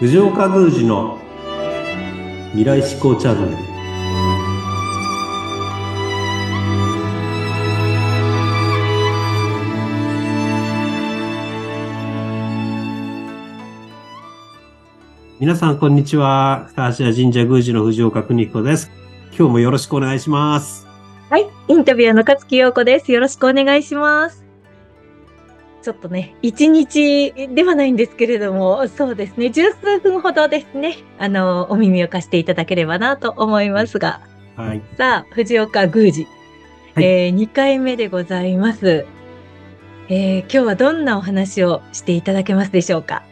藤岡宮司の未来志向チャンネル。皆さんこんにちは。二橋神社宮司の藤岡邦彦です。今日もよろしくお願いします。はい、インタビュアーの勝木陽子です。よろしくお願いします。ちょっとね、一日ではないんですけれども、そうですね、十数分ほどですね、あの、お耳を貸していただければなと思いますが、はい。さあ、藤岡宮司、はい。えー、2回目でございます。えー、今日はどんなお話をしていただけますでしょうか？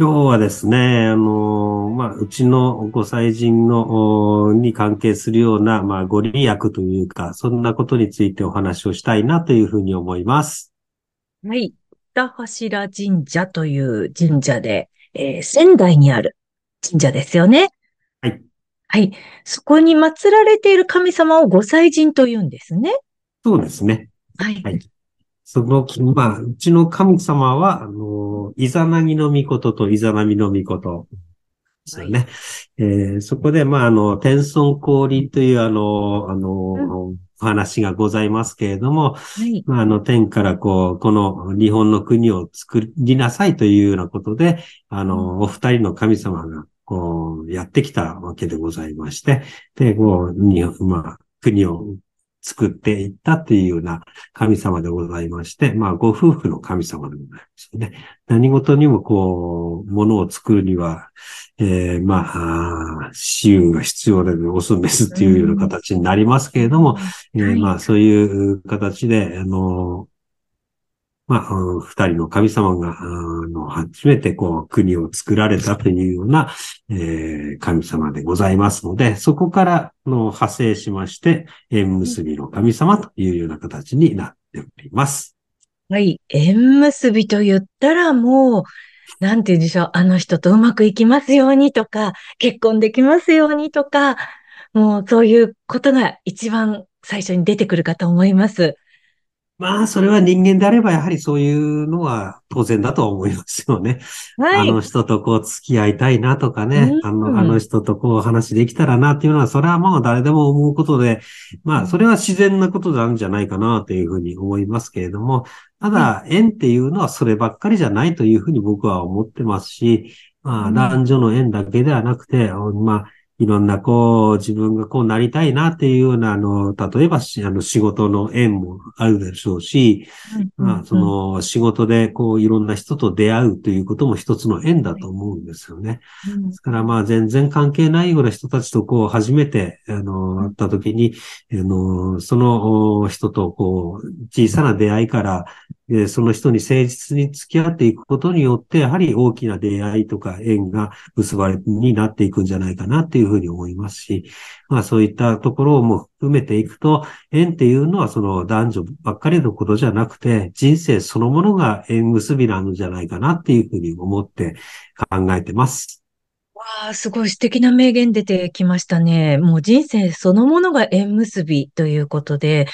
今日はですね、あの、まあ、うちのご祭神の、おに関係するような、まあ、ご利益というか、そんなことについてお話をしたいなというふうに思います。はい。北柱神社という神社で、えー仙台にある神社ですよね。はい。はい。そこに祀られている神様をご祭神と言うんですね。そうですね。はい。はいその、まあ、うちの神様は、あの、イザナギの御事とイザナミの御事ですよね。えーそこで、まあ、あの、天孫降臨という、あの、あの、お話がございますけれども、はい。まあ、あの、天からこう、この日本の国を作りなさいというようなことで、あの、お二人の神様が、こう、やってきたわけでございまして、で、こう、にまあ、国を作っていったというような神様でございまして、まあ、ご夫婦の神様でございますよね。何事にもこう、ものを作るには、えー、まあ、あー私有が必要で、オスメスっていうような形になりますけれども、えーはいまあ、そういう形で、あの、まあ、二人の神様が、あの、初めてこう、国を作られたというような、えー神様でございますので、そこからの派生しまして、縁結びの神様というような形になっております。はい。縁結びと言ったらもう、なんて言うんでしょう。あの人とうまくいきますようにとか、結婚できますようにとか、もうそういうことが一番最初に出てくるかと思います。まあ、それは人間であれば、やはりそういうのは当然だと思いますよね。はい。あの人とこう付き合いたいなとかね、うんあの、あの人とこう話できたらなっていうのは、それはもう誰でも思うことで、まあ、それは自然なことなんじゃないかなというふうに思いますけれども、ただ、縁っていうのはそればっかりじゃないというふうに僕は思ってますし、まあ、うん男女の縁だけではなくて、まあ、いろんな、こう、自分がこうなりたいなっていうような、あの、例えばし、あの、仕事の縁もあるでしょうし、まあ、その仕事でこういろんな人と出会うということも一つの縁だと思うんですよね。うん。ですからまあ全然関係ないような人たちとこう初めて、あの、会った時に、あの、そのお人とこう小さな出会いから、でその人に誠実に付き合っていくことによって、やはり大きな出会いとか縁が結ばれ、になっていくんじゃないかなっていうふうに思いますし、まあそういったところをも含めていくと、縁っていうのはその男女ばっかりのことじゃなくて、人生そのものが縁結びなのじゃないかなっていうふうに思って考えてます。わあ、すごい素敵な名言出てきましたね。もう人生そのものが縁結びということで、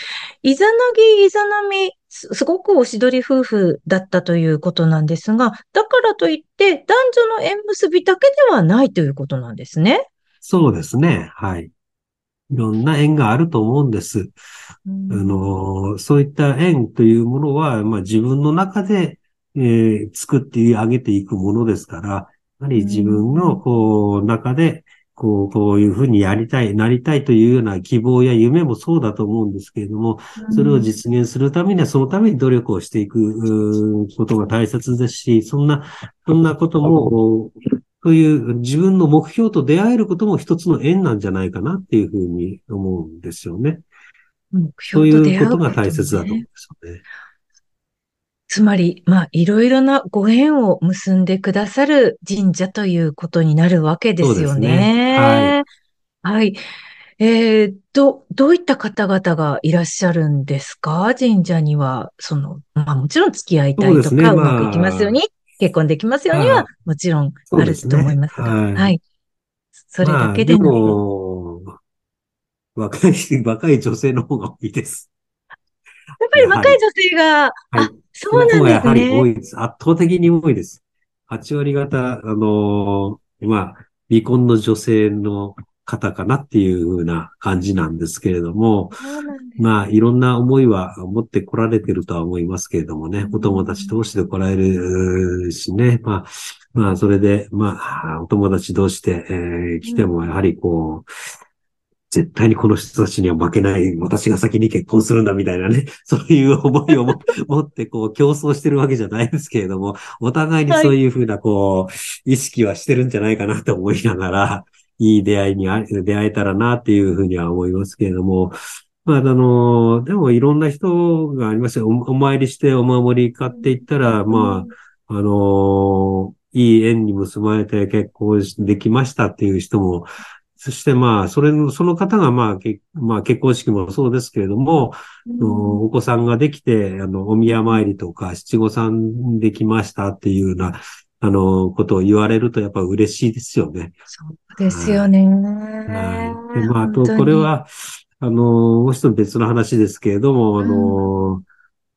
イザナギ、イザナミ、すすごくおしどり夫婦だったということなんですが、だからといって男女の縁結びだけではないということなんですね。そうですね。はい。いろんな縁があると思うんです。うんあの、そういった縁というものは、まあ自分の中で、えー作ってあげていくものですから、やはり自分のこう中で、こう、こういうふうにやりたい、なりたいというような希望や夢もそうだと思うんですけれども、それを実現するためには、そのために努力をしていくことが大切ですし、そんな、そんなことも、そういう自分の目標と出会えることも一つの縁なんじゃないかなっていうふうに思うんですよね。目そう標と出会ういうことが大切だと思うんねですよね。つまり、まあ、いろいろなご縁を結んでくださる神社ということになるわけですよね。ね。はい。えー、ど、どういった方々がいらっしゃるんですか？神社には、その、まあもちろん付き合いたいとか、うそうまあまくいきますように、結婚できますようにははい、もちろんあると思いますが、はい。はい。それだけでまあ、でな若い、若い女性の方が多いです。やっぱり若い女性が、はい。あ、そうなんその方がやはり多ですね。いです。圧倒的に多いです。8割方、あのーまあ、未婚の女性の方かなっていう風な感じなんですけれども。まあ、いろんな思いは持ってこられてるとは思いますけれどもねう、んお友達同士で来られるしね、まあ、まあ、それで、まあ、お友達同士で、えー来ても、やはりこう、絶対にこの人たちには負けない、私が先に結婚するんだみたいなね、そういう思いをも 持って、こう、競争してるわけじゃないですけれども、お互いにそうい。うふうな、こう、意識はしてるんじゃないかなと思いながら、いい出会いにあ出会えたらなっていうふうには思いますけれども、まあ、あの、でもいろんな人がありますよ。おお参りしてお守り買っていったら、まあ、あの、いい縁に結ばれて結婚できましたっていう人も、そしてまあ、それの、その方がまあ、けまあ、結婚式もそうですけれども、あのお子さんができて、あの、お宮参りとか、七五三できましたっていうような、あの、ことを言われるとやっぱ嬉しいですよね。そうですよね。はい。で、まあ、あと、これ、は、あの、もう一つ別の話ですけれども、あの、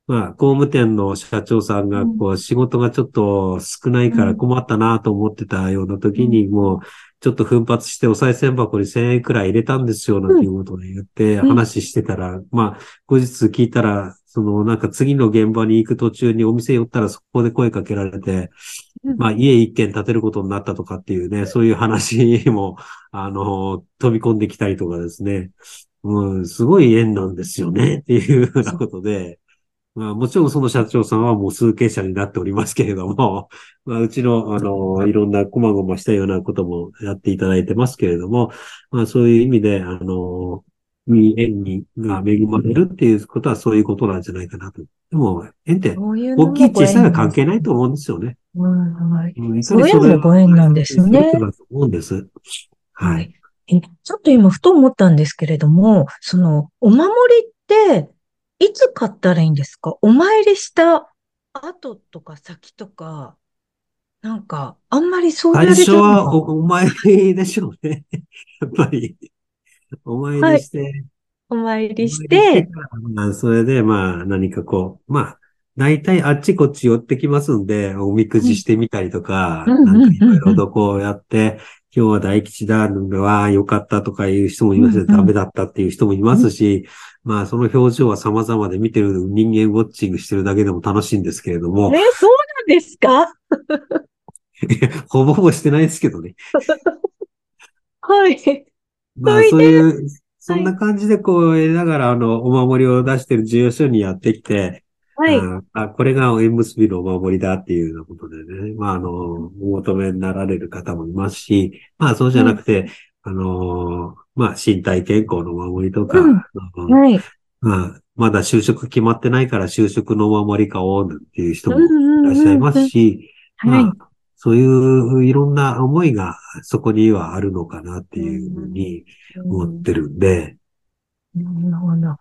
まあ、工務店の社長さんが、こう、仕事がちょっと少ないから困ったなと思ってたような時に、もう、ちょっと奮発してお賽銭箱に1000円くらい入れたんですよ、なん。ていうことで言ってうん。話してたら、まあ、後日聞いたら、その、なんか次の現場に行く途中にお店寄ったらそこで声かけられて、うん。まあ、家一軒建てることになったとかっていうね、そういう話も、あの、飛び込んできたりとかですね。うん、すごい縁なんですよね、っていうふうなことで、まあ、もちろんその社長さんはもう数形者になっておりますけれども、まあ、うちの、あの、いろんな細々したようなこともやっていただいてますけれども、まあ、そういう意味で、あの、いい縁に、が恵まれるっていうことはそういうことなんじゃないかなと。でも、縁って、大きい小さいは関係ないと思うんですよね。うんはいうんそういうのもご縁なんですね。そうだと思うんです。ははいい。。えちょっと今ふと思ったんですけれども、その、お守りって、いつ買ったらいいんですか？お参りした後とか先とか、なんか、あんまりそう最初はおおお参りでしょうね。やっぱり。お参りして、お参りしお参りて、からまあ、それで、まあ、何かこう、まあ、大体あっちこっち寄ってきますんで、おみくじしてみたりとか、うんなんかいろいろとこうやって、今日は大吉だ、わあ、よかったとかいう人もいますし、うんうん。ダメだったっていう人もいますし、まあ、その表情は様々で見てる人間ウォッチングしてるだけでも楽しいんですけれども、え、そうなんですか？ほぼほぼしてないですけどね。はい。まあ、そういう、そんな感じでこう、やりながら、あの、お守りを出してる事業所にやってきて、はい。ああ、これが縁結びのお守りだっていうようなことでね、まあ、あの、お求めになられる方もいますし、まあ、そうじゃなくて、あの、まあ、身体健康のお守りとか、うんうんはい。まあ、まだ就職決まってないから就職のお守り買おうなんていう人もいうんうんうんらっしゃいますし、はい。まあ、そういういろんな思いがそこにはあるのかなっていうふうに思ってるんで、なるほど。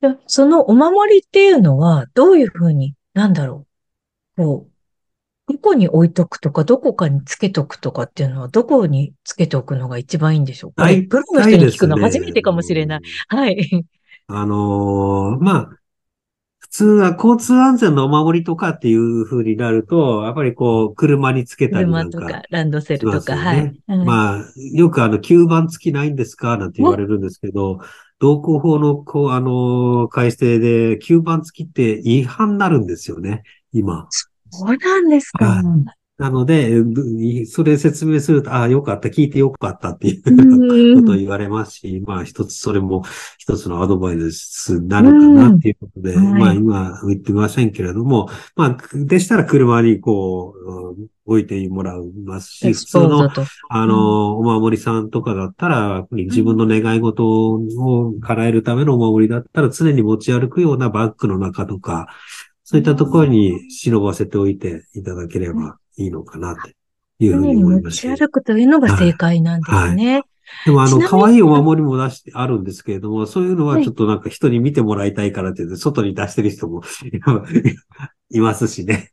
でそのお守りっていうのは、どういうふうに、なんだろう。こう、どこに置いとくとか、どこかにつけとくとかっていうのは、どこにつけておくのが一番いいんでしょうか、はいプロの人に聞くの初めてかもしれない。はい。あのーまあ、普通は交通安全のお守りとかっていう風になると、やっぱりこう、車につけたりなんか車とか、ランドセルとか。はいまあ、よくあの、吸盤付きないんですかなんて言われるんですけど、道交法の、こう、あのー改正で、吸盤付きって違反になるんですよね、今。そうなんですか。はい。なので、ぶそれ説明すると、ああ、よかった、聞いてよかったっていううん。ことを言われますし、まあ一つそれも一つのアドバイスになるかなっていうことで、うん。はい。まあ今言ってませんけれども、まあでしたら車にこう、うん置いてもらいますし、普通の。あの、お守りさんとかだったら、自分の願い事を叶えるためのお守りだったら常に持ち歩くようなバッグの中とか、そういったところに忍ばせておいていただければいいのかなっていうふうに思いますし。ち歩くというのが正解なんですね。でもあの、ちなみに可愛いお守りも出してあるんですけれども、そういうのはちょっとなんか人に見てもらいたいからって言って、外に出してる人も いますしね。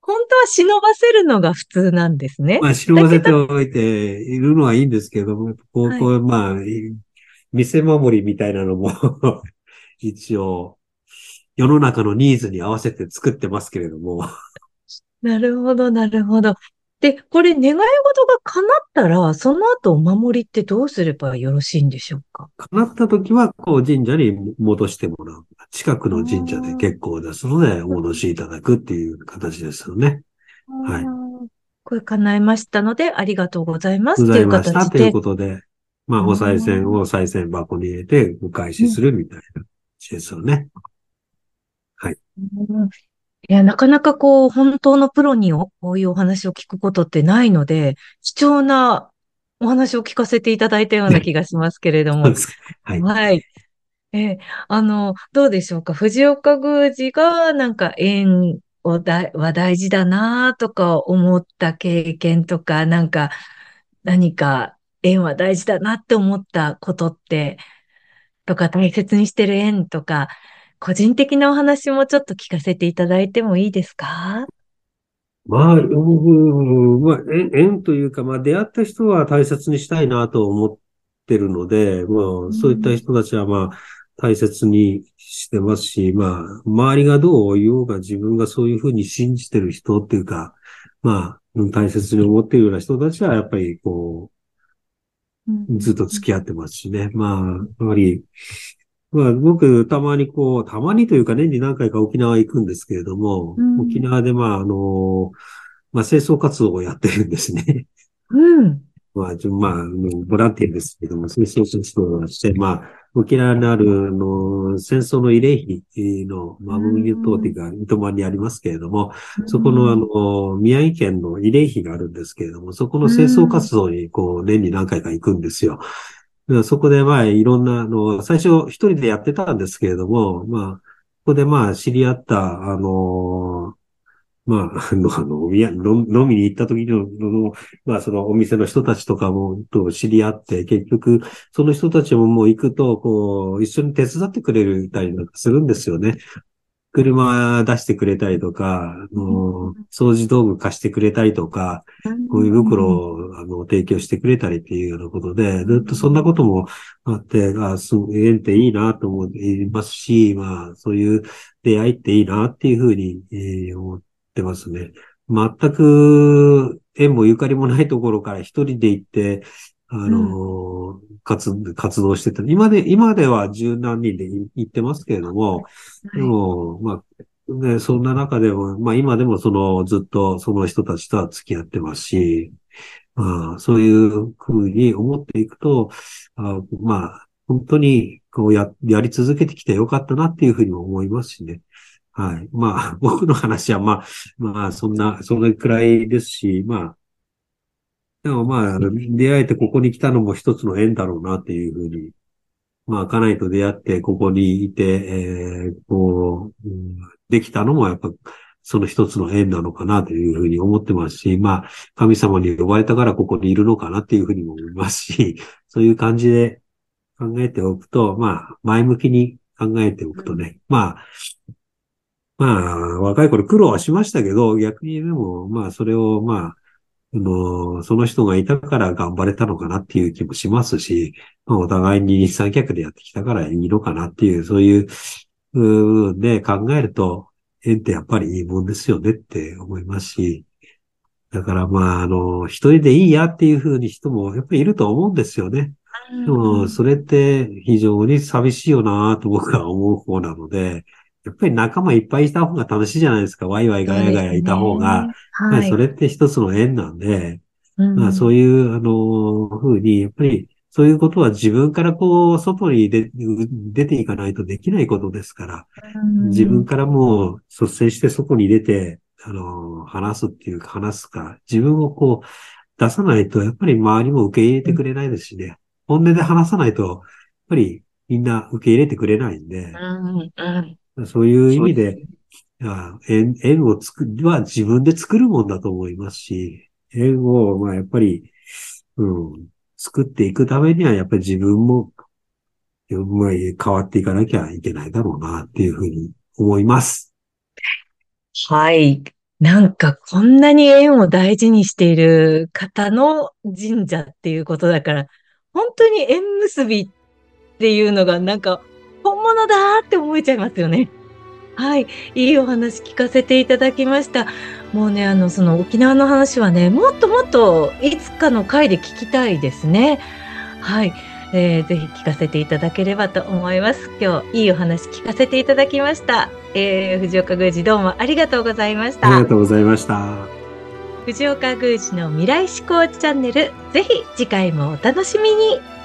本当は忍ばせるのが普通なんですね。まあ、忍ばせておいているのはいいんですけども、こう、はいこう、まあ、店守りみたいなのも 一応、世の中のニーズに合わせて作ってますけれども、なるほど、なるほど。で、これ願い事が叶ったら、その後お守りってどうすればよろしいんでしょうか？叶った時は、こう神社に戻してもらう。近くの神社で結構ですので、お戻しいただくっていう形ですよね。はい。これ叶いましたので、ありがとうございます。ございましたとということで、まあ、お賽銭を賽銭箱に入れて、お返しするみたいな感じですよね。はい。いや、なかなかこう、本当のプロにこういうお話を聞くことってないので、貴重なお話を聞かせていただいたような気がしますけれども。はい。はい。えあの、どうでしょうか？藤岡宮司がなんか縁をだは大事だなとか思った経験とか、なんか何か縁は大事だなって思ったことって、とか大切にしてる縁とか、個人的なお話もちょっと聞かせていただいてもいいですか？まあ、うん、まあ、縁というか、まあ、出会った人は大切にしたいなと思ってるので、まあ、そういった人たちは、まあ、大切にしてますし、まあ、周りがどう言おうが自分がそういうふうに信じてる人っていうか、まあ、大切に思っているような人たちは、やっぱりこう、ずっと付き合ってますしね。まあ、やっぱり、まあ、僕、たまにこう、たまにというか年に何回か沖縄行くんですけれども、うん、沖縄でまあ、あの、まあ、清掃活動をやってるんですね。うん。まあ、まあ、ボランティアですけども、清掃活動をして、まあ、沖縄にある、の、戦争の慰霊碑の、まあ、ムーユ島というか、糸満にありますけれども、そこの、あの、宮城県の慰霊碑があるんですけれども、そこの清掃活動に、こう、年に何回か行くんですよ。そこで、まあ、いろんな、あの、最初一人でやってたんですけれども、まあ、ここでまあ、知り合った、あの、まあ、あ の、あの飲みに行った時の、のまあ、そのお店の人たちとかも、と知り合って、結局、その人たちももう行くと、こう、一緒に手伝ってくれるたりなんかするんですよね。車出してくれたりとか、あの掃除道具貸してくれたりとか、こういう袋をあの提供してくれたりっていうようなことで、ずっとそんなこともあって、あす縁っていいなと思いますし、まあ、そういう出会いっていいなっていうふうに、えー、思ってますね。全く縁もゆかりもないところから一人で行って、あの、活、活動してた。今で、今では十何人で行ってますけれども、でも、まあ、ね、そんな中でも、まあ今でもその、ずっとその人たちとは付き合ってますし、まあ、そういうふうに思っていくと、あまあ、本当に、こうや、やり続けてきてよかったなっていうふうにも思いますしね。はい。まあ、僕の話は、まあ、まあ、そんな、そのくらいですし、まあ、でもまあ、出会えてここに来たのも一つの縁だろうなっていうふうに、まあ、家内と出会ってここにいて、えー、こう、うん、できたのもやっぱ、その一つの縁なのかなというふうに思ってますし、まあ、神様に呼ばれたからここにいるのかなっていうふうにも思いますし、そういう感じで考えておくと、まあ、前向きに考えておくとね、まあ、まあ、若い頃苦労はしましたけど、逆にでも、まあ、それを、まあ、の、その人がいたから頑張れたのかなっていう気もしますし、まあ、お互いに日産客でやってきたからいいのかなっていう、そういう部分で考えると、縁ってやっぱりいいもんですよねって思いますし、だからまあ、あの、一人でいいやっていうふうに人もやっぱりいると思うんですよね。でも、それって非常に寂しいよなと僕は思う方なので、やっぱり仲間いっぱいいた方が楽しいじゃないですか。ワイワイガヤガヤいた方が。ね。はい、それって一つの縁なんで、うん、まあそういう、あの、ふうに、やっぱりそういうことは自分からこう、外に出出ていかないとできないことですから、うん、自分からもう率先して外に出て、あの、話すっていうか話すか、自分をこう、出さないと、やっぱり周りも受け入れてくれないですしね。本音で話さないと、やっぱりみんな受け入れてくれないんで、うん。うんそういう意味で、縁縁を作る、は自分で作るもんだと思いますし、縁を、まあやっぱり、うん、作っていくためには、やっぱり自分も、まあ、変わっていかなきゃいけないだろうな、っていうふうに思います。はい。なんかこんなに縁を大事にしている方の神社っていうことだから、本当に縁結びっていうのがなんか本物だって思えちゃいますよね。はい。いいお話聞かせていただきました。もうね、あの、その沖縄の話はね、もっともっといつかの回で聞きたいですね。はい。えー、ぜひ聞かせていただければと思います。今日、いいお話聞かせていただきました。えー、藤岡宮司どうもありがとうございましたありが。とうございました。藤岡宮司の未来志向チャンネル、ぜひ次回もお楽しみに。